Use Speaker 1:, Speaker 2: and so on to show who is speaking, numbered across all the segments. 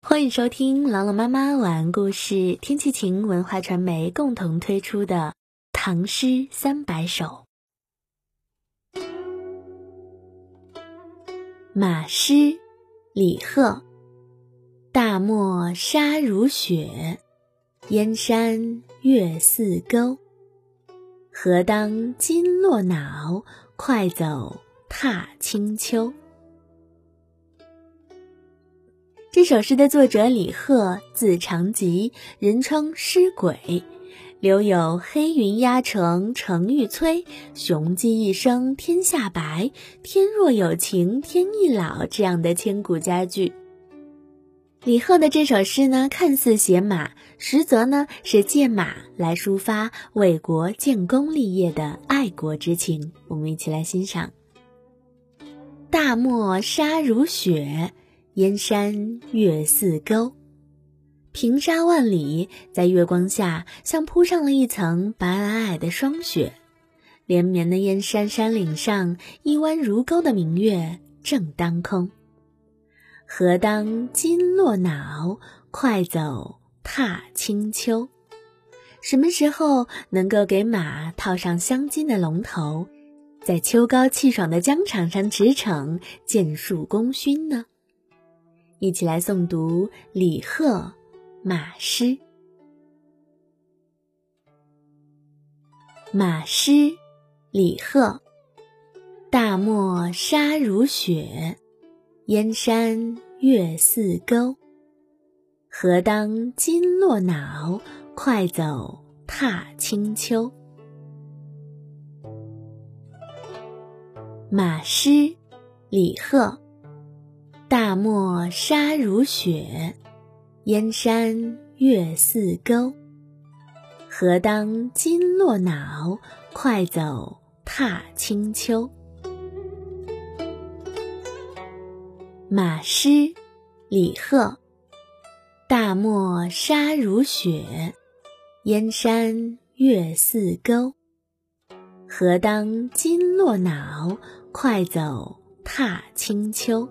Speaker 1: 欢迎收听朗朗妈妈晚安故事，天气晴文化传媒共同推出的《唐诗三百首》。马诗，李贺。大漠沙如雪，燕山月似钩。何当金络脑，快走踏清秋。这首诗的作者李贺，字长吉，人称诗鬼，留有“黑云压城城欲摧，雄鸡一声天下白，天若有情天亦老”这样的千古佳句。李贺的这首诗呢，看似写马，实则呢是借马来抒发为国建功立业的爱国之情。我们一起来欣赏：大漠沙如雪。燕山月似钩，平沙万里，在月光下像铺上了一层白皑皑的霜雪。连绵的燕山山岭上，一弯如钩的明月正当空。何当金络脑，快走踏清秋。什么时候能够给马套上镶金的龙头，在秋高气爽的疆场上驰骋，建树功勋呢？一起来诵读李贺《马诗》。马诗，李贺。大漠沙如雪，燕山月似钩。何当金络脑，快走踏清秋。马诗，李贺。大漠沙如雪，燕山月似钩。何当金络脑，快走踏清秋。马诗，李贺。大漠沙如雪，燕山月似钩。何当金络脑，快走踏清秋。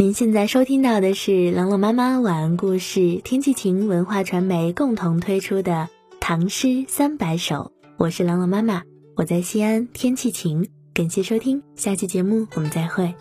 Speaker 1: 您现在收听到的是朗朗妈妈晚安故事，天气晴文化传媒共同推出的《唐诗三百首》，我是朗朗妈妈，我在西安，天气晴，感谢收听，下期节目我们再会。